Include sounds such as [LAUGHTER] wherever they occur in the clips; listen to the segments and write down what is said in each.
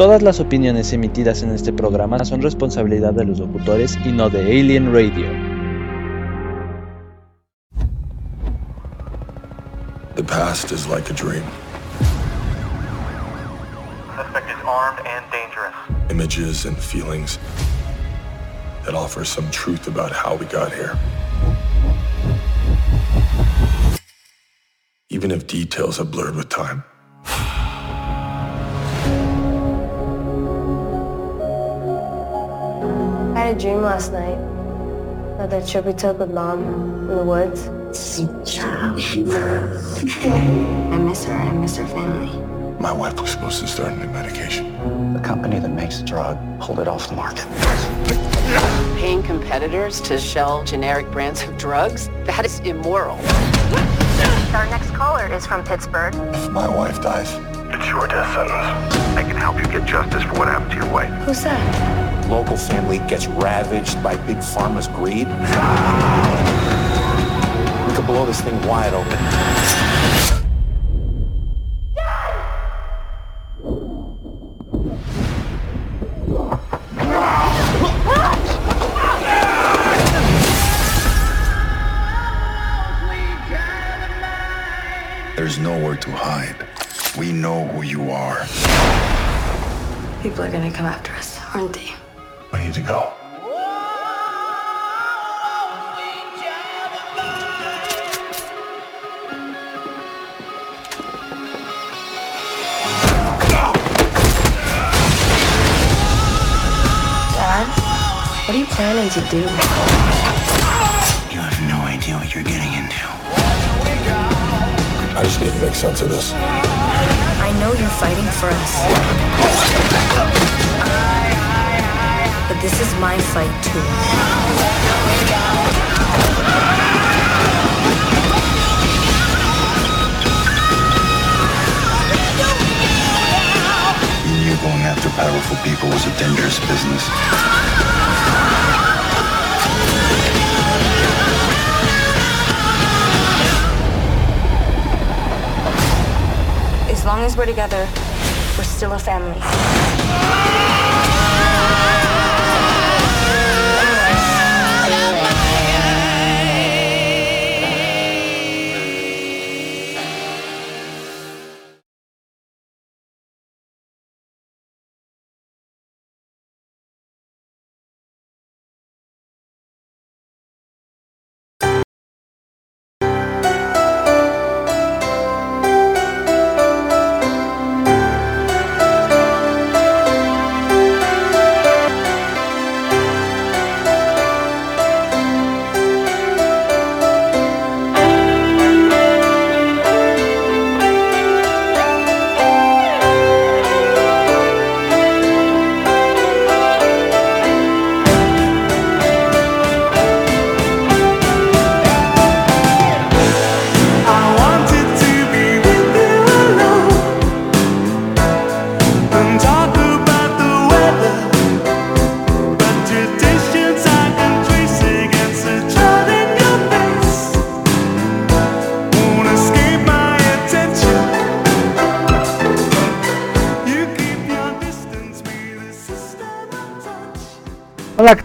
Todas las opiniones emitidas en este programa son responsabilidad de los locutores y no de Alien Radio. The past is like a dream. Suspect is armed and dangerous. Images and feelings that offer some truth about how we got here. Even if details have blurred with time. Had a dream last night about that trip we took with mom in the woods. I miss her. I miss her family. My wife was supposed to start a new medication. The company that makes the drug pulled it off the market. Paying competitors to shell generic brands of drugs? That is immoral. Our next caller is from Pittsburgh. If my wife dies, It's your death sentence. I can help you get justice for what happened to your wife. Who's that? Local family gets ravaged by big pharma's greed. [LAUGHS] We could blow this thing wide open. there's nowhere to hide. We know who you are. People are gonna come after us, aren't they? We need to go. Dad? What are you planning to do? You have no idea what you're getting into. I just need to make sense of this. I know you're fighting for us. But this is my fight too. You knew going after powerful people was a dangerous business. As long as we're together, we're still a family.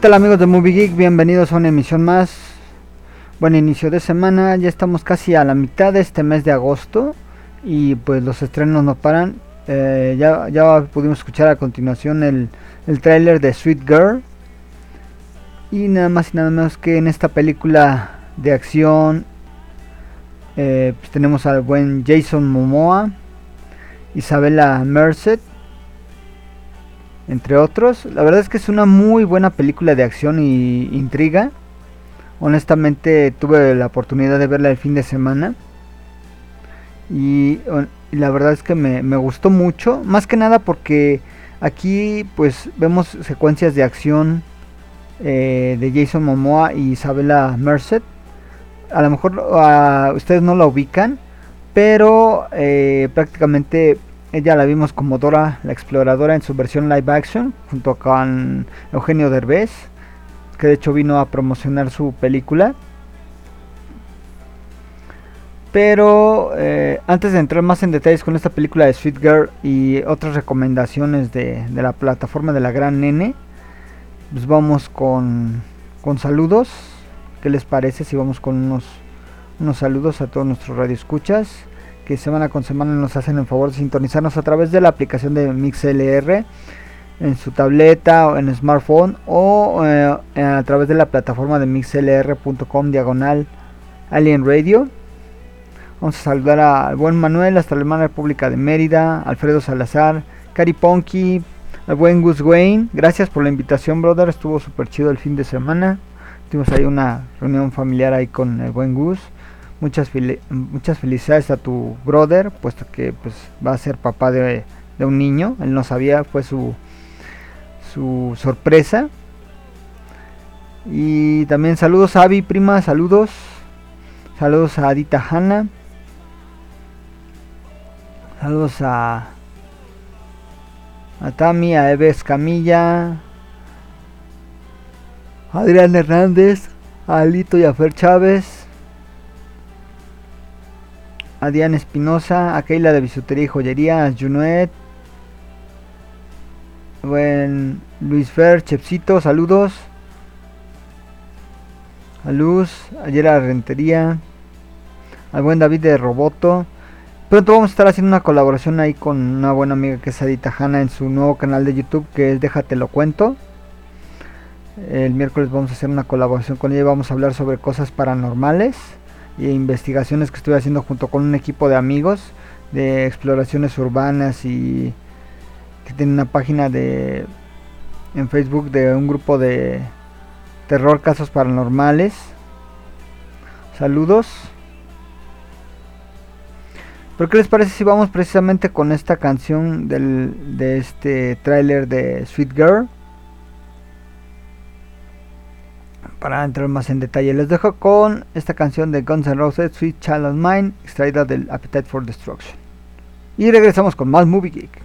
Tal amigos de Movie Geek? Bienvenidos a una emisión más. Buen inicio de semana, ya estamos casi a la mitad de este mes de agosto y pues los estrenos no paran. Eh, ya, pudimos escuchar a continuación el, el tráiler de Sweet Girl y nada más y nada menos que en esta película de acción eh, pues tenemos al buen Jason Momoa, Isabella Merced, entre otros. La verdad es que es una muy buena película de acción y intriga. Honestamente tuve la oportunidad de verla el fin de semana. Y, la verdad es que me, me gustó mucho. Más que nada porque aquí pues vemos secuencias de acción eh, de Jason Momoa y Isabella Merced. A lo mejor ah, ustedes no la ubican. Pero eh, prácticamente ella la vimos como Dora la exploradora en su versión live action. Junto con Eugenio Derbez que de hecho vino a promocionar su película. Pero eh, antes de entrar más en detalles con esta película de Sweet Girl y otras recomendaciones de, de la plataforma de la Gran Nene, pues vamos con, con saludos. ¿Qué les parece si vamos con unos, unos saludos a todos nuestros radioescuchas que semana con semana nos hacen el favor de sintonizarnos a través de la aplicación de MixLR en su tableta o en smartphone o eh, a través de la plataforma de mixlr.com diagonal Alien Radio. Vamos a saludar al buen Manuel hasta la hermana República de Mérida, Alfredo Salazar, Cari Ponky, al buen Gus Wayne. Gracias por la invitación, brother. Estuvo súper chido el fin de semana. Tuvimos ahí una reunión familiar ahí con el buen Gus. Muchas, muchas felicidades a tu brother, puesto que pues va a ser papá de, de un niño. Él no sabía, fue su, su sorpresa. Y también saludos a Avi, prima, saludos. Saludos a Adita Hanna. Saludos a, a Tami, a Eves Camilla, Adrián Hernández, a Alito y a Fer Chávez, a Diana Espinosa, a Keila de Bisutería y Joyería, a buen Luis Fer, Chepsito, saludos. A Luz, ayer a Rentería, al buen David de Roboto. Pronto vamos a estar haciendo una colaboración ahí con una buena amiga que es Adita Hanna en su nuevo canal de YouTube que es Déjate lo cuento. El miércoles vamos a hacer una colaboración con ella y vamos a hablar sobre cosas paranormales e investigaciones que estoy haciendo junto con un equipo de amigos de exploraciones urbanas y que tiene una página de en Facebook de un grupo de terror casos paranormales. Saludos. ¿Pero qué les parece si vamos precisamente con esta canción del, de este tráiler de Sweet Girl? Para entrar más en detalle, les dejo con esta canción de Guns N' Roses, Sweet Child of Mine, extraída del Appetite for Destruction. Y regresamos con más Movie Geek.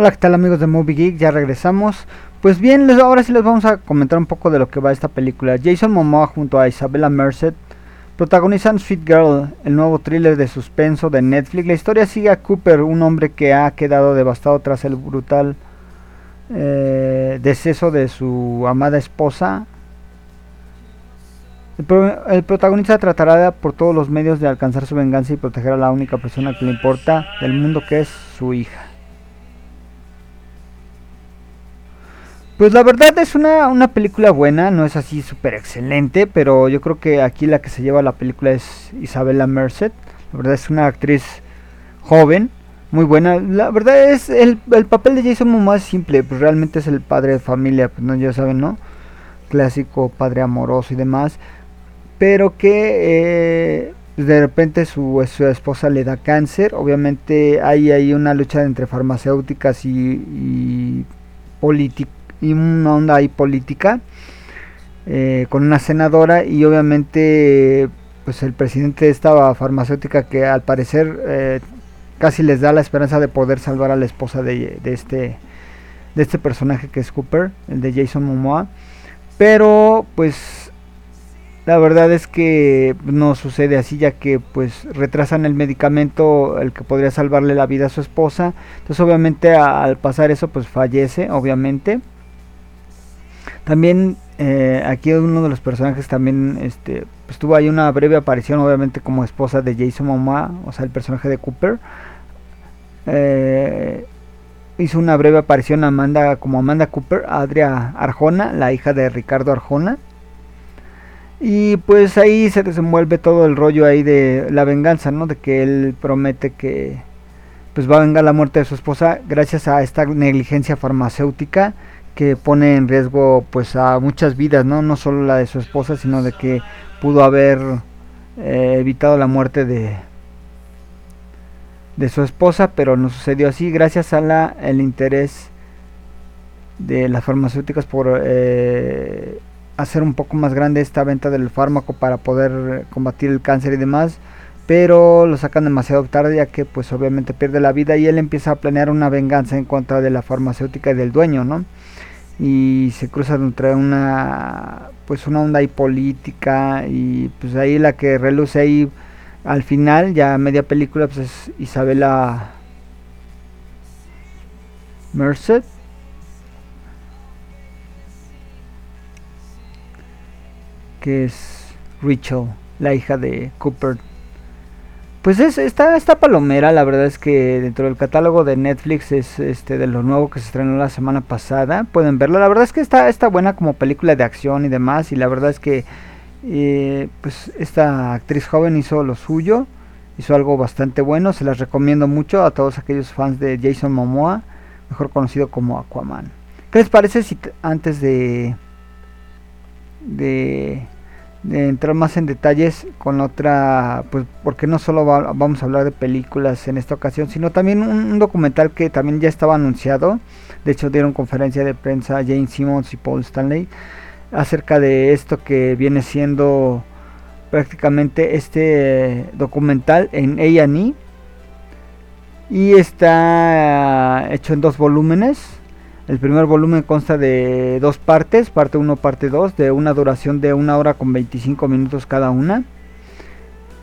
Hola, ¿qué tal amigos de Movie Geek? Ya regresamos. Pues bien, ahora sí les vamos a comentar un poco de lo que va esta película. Jason Momoa junto a Isabella Merced protagonizan Sweet Girl, el nuevo thriller de suspenso de Netflix. La historia sigue a Cooper, un hombre que ha quedado devastado tras el brutal eh, deceso de su amada esposa. El, pro- el protagonista tratará por todos los medios de alcanzar su venganza y proteger a la única persona que le importa del mundo que es su hija. Pues la verdad es una, una película buena, no es así súper excelente, pero yo creo que aquí la que se lleva la película es Isabella Merced. La verdad es una actriz joven, muy buena. La verdad es el, el papel de Jason Momoa es simple, pues realmente es el padre de familia, pues no ya saben, ¿no? Clásico padre amoroso y demás, pero que eh, de repente su, su esposa le da cáncer. Obviamente hay ahí una lucha entre farmacéuticas y, y políticas y una onda ahí política eh, con una senadora y obviamente pues el presidente de esta farmacéutica que al parecer eh, casi les da la esperanza de poder salvar a la esposa de, de este de este personaje que es Cooper el de Jason Momoa. Pero pues la verdad es que no sucede así ya que pues retrasan el medicamento el que podría salvarle la vida a su esposa. Entonces obviamente al pasar eso pues fallece obviamente también eh, aquí uno de los personajes también este, pues tuvo ahí una breve aparición, obviamente como esposa de Jason Momoa, o sea, el personaje de Cooper. Eh, hizo una breve aparición Amanda como Amanda Cooper, Adria Arjona, la hija de Ricardo Arjona. Y pues ahí se desenvuelve todo el rollo ahí de la venganza, ¿no? De que él promete que pues va a vengar la muerte de su esposa gracias a esta negligencia farmacéutica que pone en riesgo pues a muchas vidas, ¿no? No solo la de su esposa, sino de que pudo haber eh, evitado la muerte de de su esposa, pero no sucedió así gracias a la el interés de las farmacéuticas por eh, hacer un poco más grande esta venta del fármaco para poder combatir el cáncer y demás pero lo sacan demasiado tarde ya que pues obviamente pierde la vida y él empieza a planear una venganza en contra de la farmacéutica y del dueño, ¿no? Y se cruza entre una pues una onda ahí política y pues ahí la que reluce ahí al final ya media película pues es Isabela Merced que es Rachel la hija de Cooper. Pues es, está, esta palomera, la verdad es que dentro del catálogo de Netflix es este de lo nuevo que se estrenó la semana pasada. Pueden verla, la verdad es que está, está buena como película de acción y demás. Y la verdad es que eh, pues esta actriz joven hizo lo suyo, hizo algo bastante bueno. Se las recomiendo mucho a todos aquellos fans de Jason Momoa, mejor conocido como Aquaman. ¿Qué les parece si antes de de entrar más en detalles con otra, pues porque no solo vamos a hablar de películas en esta ocasión, sino también un, documental que también ya estaba anunciado, de hecho dieron conferencia de prensa Jane Simmons y Paul Stanley acerca de esto que viene siendo prácticamente este documental en A&E y está hecho en dos volúmenes el primer volumen consta de dos partes, parte 1, parte 2, de una duración de una hora con 25 minutos cada una.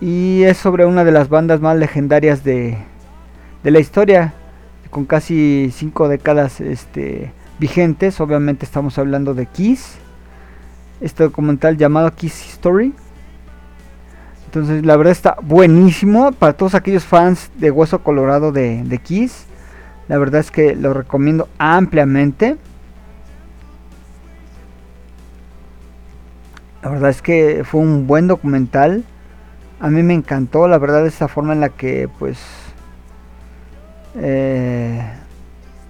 Y es sobre una de las bandas más legendarias de, de la historia, con casi cinco décadas este, vigentes. Obviamente estamos hablando de Kiss. Este documental llamado Kiss History. Entonces la verdad está buenísimo para todos aquellos fans de Hueso Colorado de Kiss. La verdad es que lo recomiendo ampliamente. La verdad es que fue un buen documental. A mí me encantó, la verdad, esa forma en la que, pues, eh,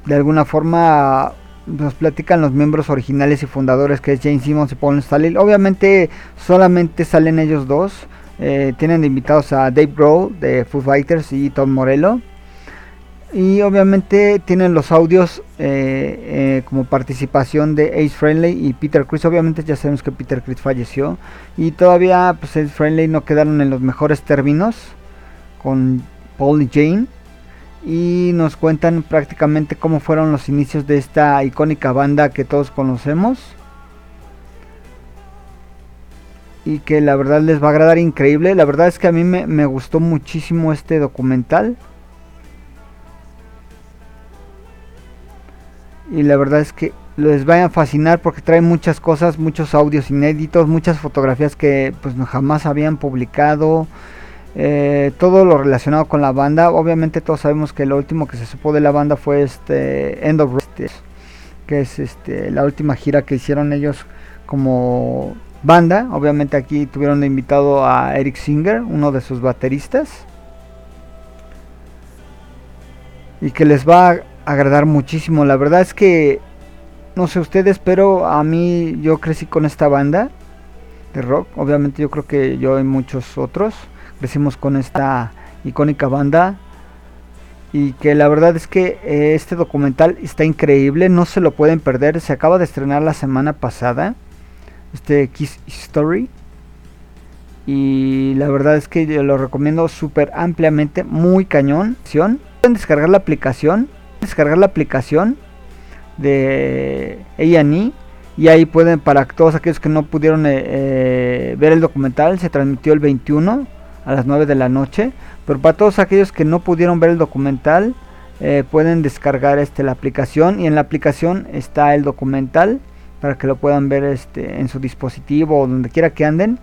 de alguna forma nos platican los miembros originales y fundadores, que es James Simmons y Paul Stanley. Obviamente, solamente salen ellos dos. Eh, tienen invitados a Dave Grohl de Foo Fighters y Tom Morello. Y obviamente tienen los audios eh, eh, como participación de Ace Friendly y Peter Chris. Obviamente ya sabemos que Peter Chris falleció. Y todavía pues Ace Friendly no quedaron en los mejores términos con Paul y Jane. Y nos cuentan prácticamente cómo fueron los inicios de esta icónica banda que todos conocemos. Y que la verdad les va a agradar increíble. La verdad es que a mí me, me gustó muchísimo este documental. Y la verdad es que les va a fascinar porque trae muchas cosas, muchos audios inéditos, muchas fotografías que pues jamás habían publicado, eh, todo lo relacionado con la banda. Obviamente todos sabemos que lo último que se supo de la banda fue este End of Rest, que es este la última gira que hicieron ellos como banda. Obviamente aquí tuvieron invitado a Eric Singer, uno de sus bateristas. Y que les va a agradar muchísimo. La verdad es que, no sé ustedes, pero a mí yo crecí con esta banda de rock. Obviamente yo creo que yo y muchos otros crecimos con esta icónica banda. Y que la verdad es que eh, este documental está increíble, no se lo pueden perder. Se acaba de estrenar la semana pasada. Este Kiss Story. Y la verdad es que lo recomiendo súper ampliamente, muy cañón. Pueden descargar la aplicación descargar la aplicación de A&E y ahí pueden para todos aquellos que no pudieron eh, eh, ver el documental se transmitió el 21 a las 9 de la noche pero para todos aquellos que no pudieron ver el documental eh, pueden descargar este la aplicación y en la aplicación está el documental para que lo puedan ver este en su dispositivo o donde quiera que anden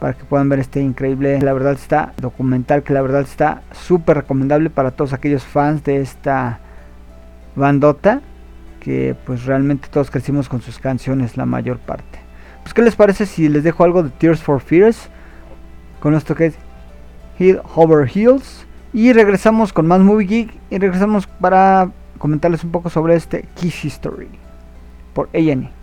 para que puedan ver este increíble la verdad está documental que la verdad está súper recomendable para todos aquellos fans de esta bandota que pues realmente todos crecimos con sus canciones la mayor parte. Pues qué les parece si les dejo algo de Tears for Fears con esto que es Hill Hover Hills y regresamos con más Movie Geek y regresamos para comentarles un poco sobre este Kiss History por A&E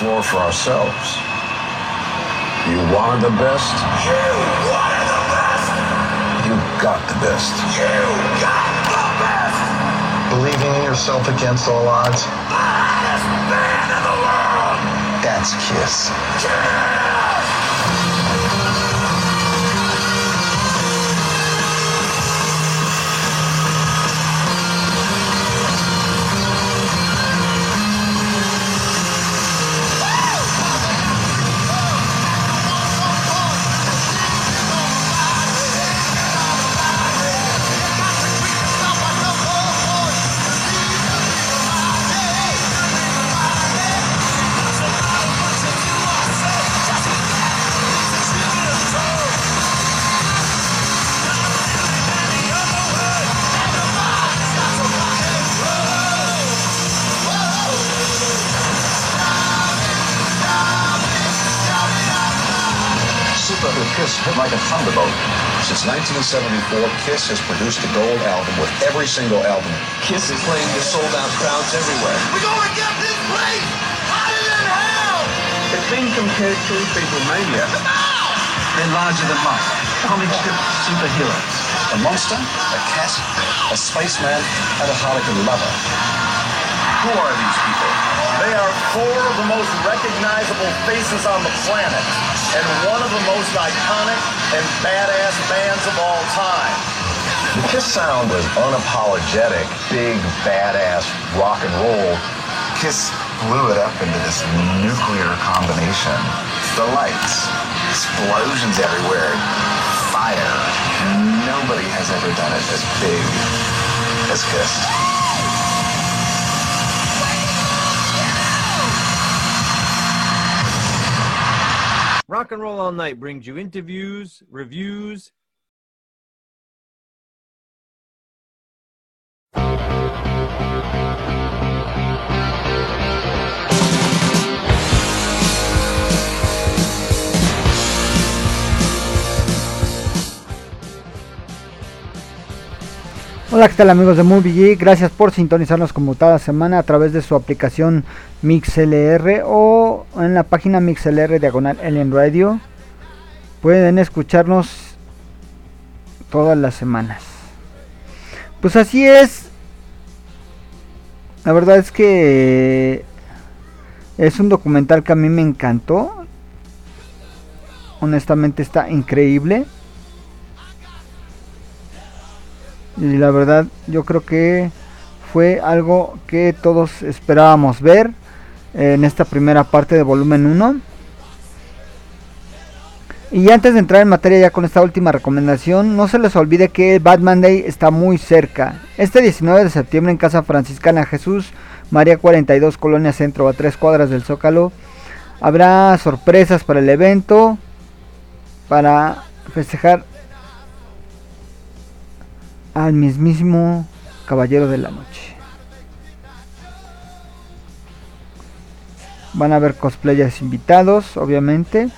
floor for ourselves. You wanted the best? You wanted the best! You got the best. You got the best! Believing in yourself against all odds, Baddest band in the world! that's Kiss. Super Since 1974, Kiss has produced a gold album with every single album. Kiss is playing to sold out crowds everywhere. We're gonna get this place hotter than hell. It's been compared to Beatlemania. They're larger than life. Comic strip superheroes. A monster, a cat, a spaceman, and a harlequin lover. Who are these people? They are four of the most recognizable faces on the planet and one of the most iconic and badass bands of all time. The Kiss sound was unapologetic, big, badass rock and roll. Kiss blew it up into this nuclear combination. The lights, explosions everywhere, fire. Nobody has ever done it as big as Kiss. Rock and Roll All Night brings you interviews, reviews, Hola, ¿qué tal amigos de Movie Geek? Gracias por sintonizarnos como cada semana a través de su aplicación MixLR o en la página MixLR diagonal Alien Radio. Pueden escucharnos todas las semanas. Pues así es. La verdad es que es un documental que a mí me encantó. Honestamente está increíble. Y la verdad yo creo que fue algo que todos esperábamos ver en esta primera parte de volumen 1. Y antes de entrar en materia ya con esta última recomendación, no se les olvide que Batman Day está muy cerca. Este 19 de septiembre en Casa Franciscana Jesús, María 42, Colonia Centro, a 3 cuadras del Zócalo, habrá sorpresas para el evento, para festejar al mismísimo Caballero de la Noche. Van a haber cosplayers invitados, obviamente.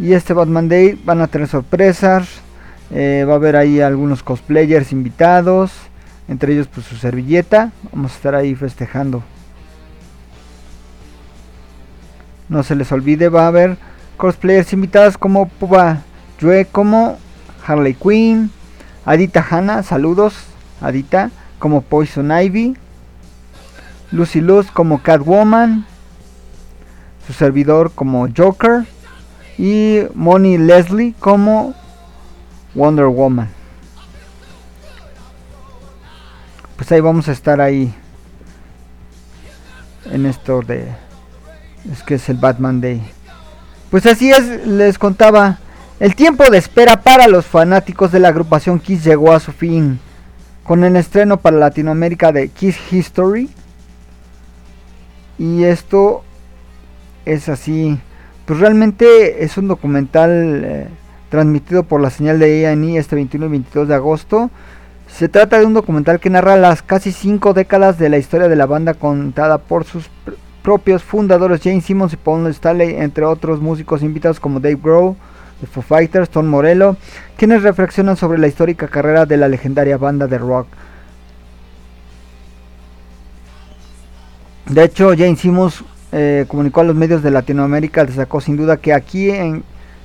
Y este Batman Day van a tener sorpresas. eh, va a haber ahí algunos cosplayers invitados. Entre ellos pues su servilleta. Vamos a estar ahí festejando. No se les olvide, va a haber cosplayers invitados como Puba Yue, como Harley Quinn, Adita Hanna, saludos, Adita, como Poison Ivy, Lucy Luz como Catwoman, su servidor como Joker y Moni Leslie como Wonder Woman. Pues ahí vamos a estar ahí en esto de es que es el Batman Day. Pues así es, les contaba. El tiempo de espera para los fanáticos de la agrupación Kiss llegó a su fin con el estreno para Latinoamérica de Kiss History. Y esto es así. Pues realmente es un documental eh, transmitido por la señal de A&E este 21 y 22 de agosto. Se trata de un documental que narra las casi cinco décadas de la historia de la banda contada por sus pr- propios fundadores Jane Simmons y Paul Stanley, entre otros músicos invitados como Dave Grohl, de Foo Fighters, Tom Morello, quienes reflexionan sobre la histórica carrera de la legendaria banda de rock. De hecho, Jane Simmons eh, comunicó a los medios de Latinoamérica, destacó sin duda que aquí en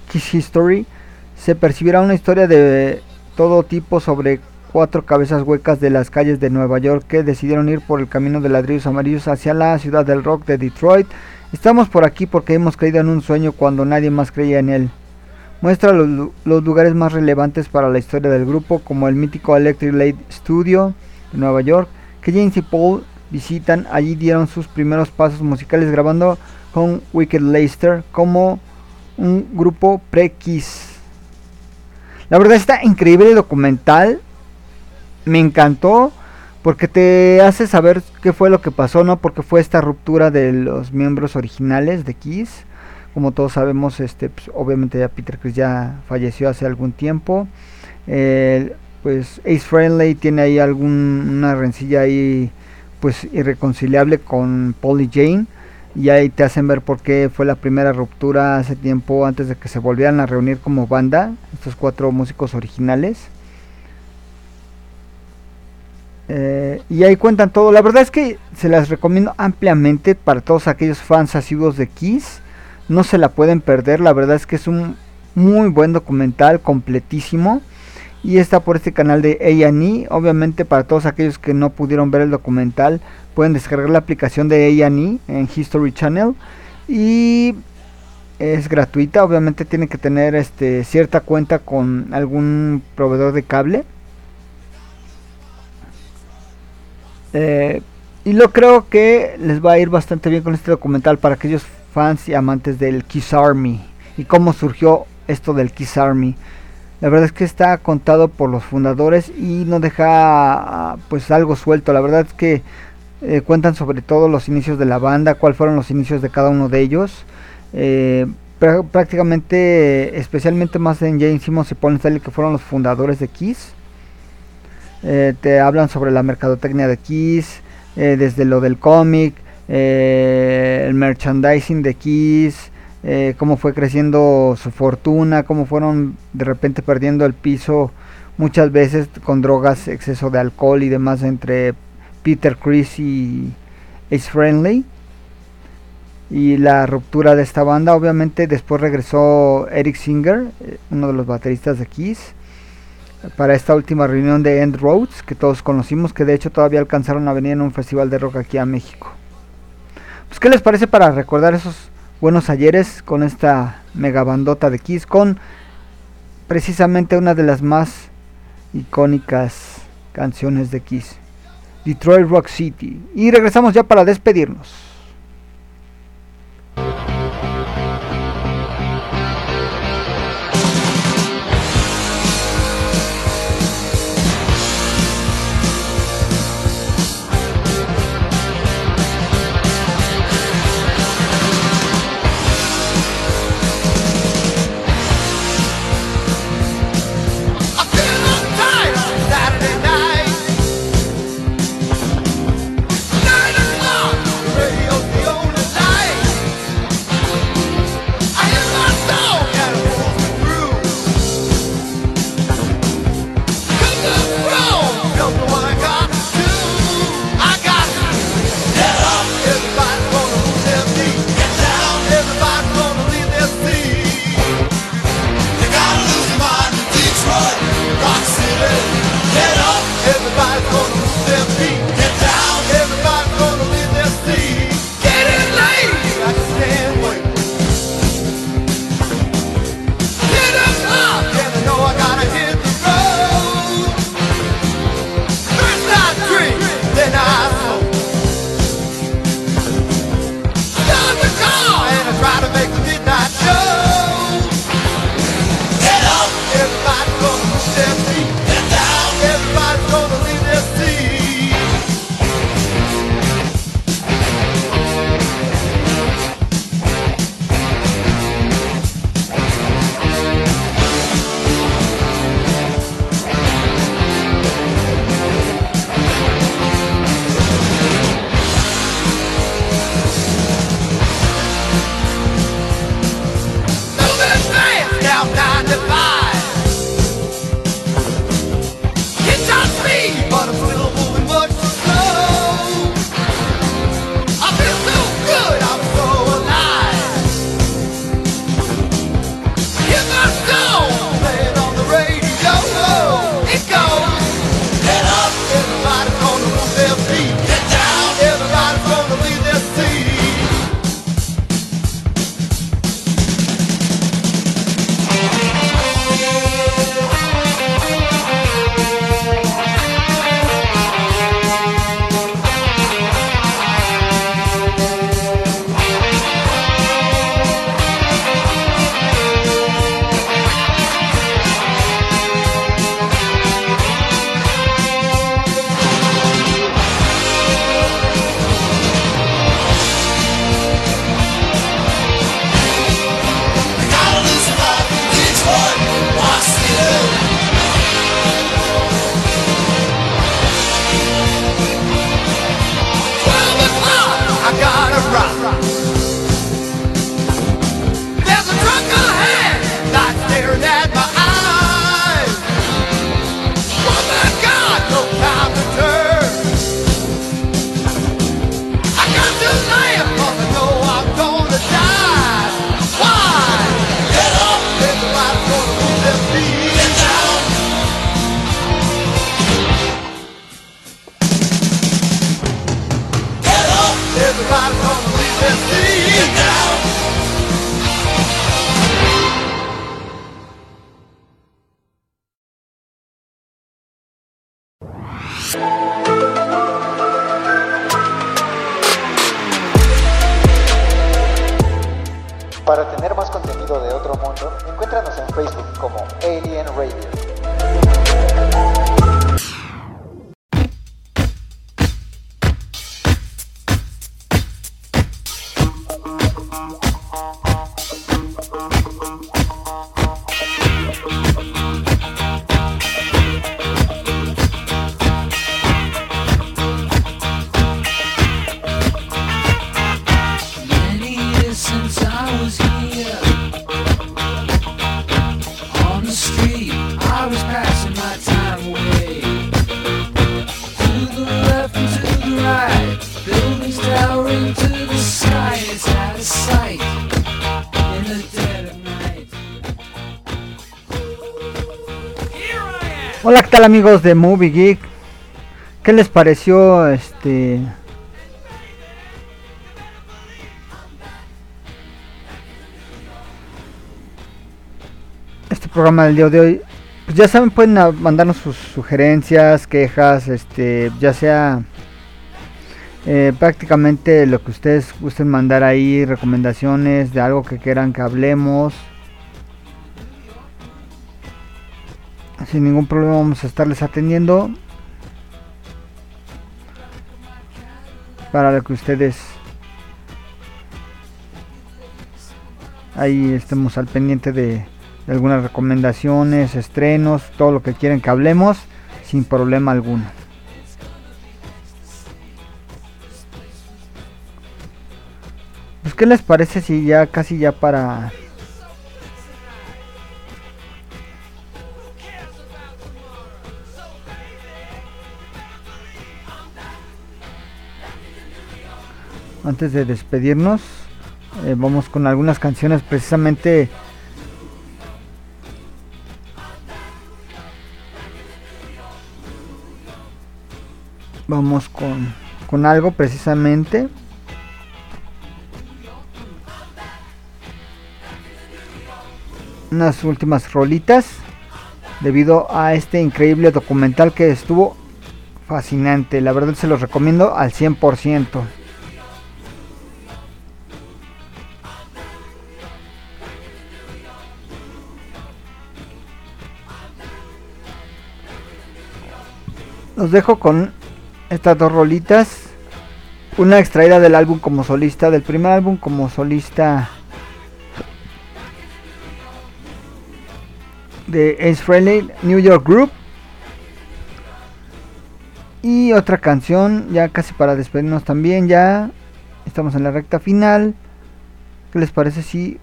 Kiss History se percibirá una historia de todo tipo sobre cuatro cabezas huecas de las calles de Nueva York que decidieron ir por el camino de ladrillos amarillos hacia la ciudad del rock de Detroit. Estamos por aquí porque hemos creído en un sueño cuando nadie más creía en él. Muestra los, lu- los lugares más relevantes para la historia del grupo, como el mítico Electric Light Studio de Nueva York, que James y Paul visitan. Allí dieron sus primeros pasos musicales grabando con Wicked Leicester como un grupo pre-Kiss. La verdad está increíble el documental. Me encantó porque te hace saber qué fue lo que pasó, ¿no? Porque fue esta ruptura de los miembros originales de Kiss. Como todos sabemos, este, pues, obviamente ya Peter Chris ya falleció hace algún tiempo. Pues Ace Friendly tiene ahí alguna rencilla ahí pues irreconciliable con Paul y Jane. Y ahí te hacen ver por qué fue la primera ruptura hace tiempo antes de que se volvieran a reunir como banda estos cuatro músicos originales. Eh, y ahí cuentan todo. La verdad es que se las recomiendo ampliamente para todos aquellos fans asiduos de Kiss no se la pueden perder la verdad es que es un muy buen documental completísimo y está por este canal de A&E. Obviamente para todos aquellos que no pudieron ver el documental pueden descargar la aplicación de A&E en History Channel y es gratuita. Obviamente tienen que tener este cierta cuenta con algún proveedor de cable. Eh, y lo creo que les va a ir bastante bien con este documental para aquellos fans y amantes del Kiss Army y cómo surgió esto del Kiss Army. La verdad es que está contado por los fundadores y no deja pues algo suelto. La verdad es que eh, cuentan sobre todo los inicios de la banda, cuáles fueron los inicios de cada uno de ellos. Eh, prá- prácticamente, especialmente más en James Simmons y Paul Stanley que fueron los fundadores de Kiss. Eh, te hablan sobre la mercadotecnia de Kiss, desde lo del cómic, eh, el merchandising de Kiss, eh, cómo fue creciendo su fortuna, cómo fueron de repente perdiendo el piso muchas veces con drogas, exceso de alcohol y demás entre Peter Chris y Ace Friendly. Y la ruptura de esta banda, obviamente después regresó Eric Singer, eh, uno de los bateristas de Kiss, para esta última reunión de End Roads, que todos conocimos, que de hecho todavía alcanzaron a venir en un festival de rock aquí a México. Pues, ¿qué les parece para recordar esos buenos ayeres con esta mega bandota de Kiss? Con precisamente una de las más icónicas canciones de Kiss, Detroit Rock City. Y regresamos ya para despedirnos. Tal amigos de Movie Geek? ¿Qué les pareció este este programa del día de hoy? Pues ya saben, pueden mandarnos sus sugerencias, quejas, este, ya sea eh, prácticamente lo que ustedes gusten mandar ahí, recomendaciones de algo que quieran que hablemos. Sin ningún problema vamos a estarles atendiendo. Para lo que ustedes ahí estemos al pendiente de, algunas recomendaciones, estrenos, todo lo que quieren que hablemos, sin problema alguno. Pues qué les parece si ya casi ya para antes de despedirnos eh, vamos con algunas canciones precisamente vamos con, con algo precisamente. Unas últimas rolitas debido a este increíble documental que estuvo fascinante. La verdad se los recomiendo al 100% Los dejo con estas dos rolitas. Una extraída del álbum como solista, del primer álbum como solista de Ace Frehley, New York Group. Y otra canción, ya casi para despedirnos también, ya estamos en la recta final. ¿Qué les parece si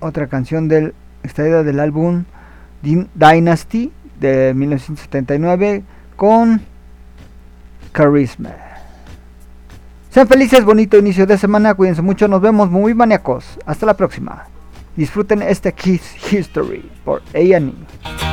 otra canción del extraída del álbum Dynasty de 1979? con Charisma. Sean felices, bonito inicio de semana, cuídense mucho, nos vemos muy maníacos. Hasta la próxima. Disfruten este Kiss History por A&E.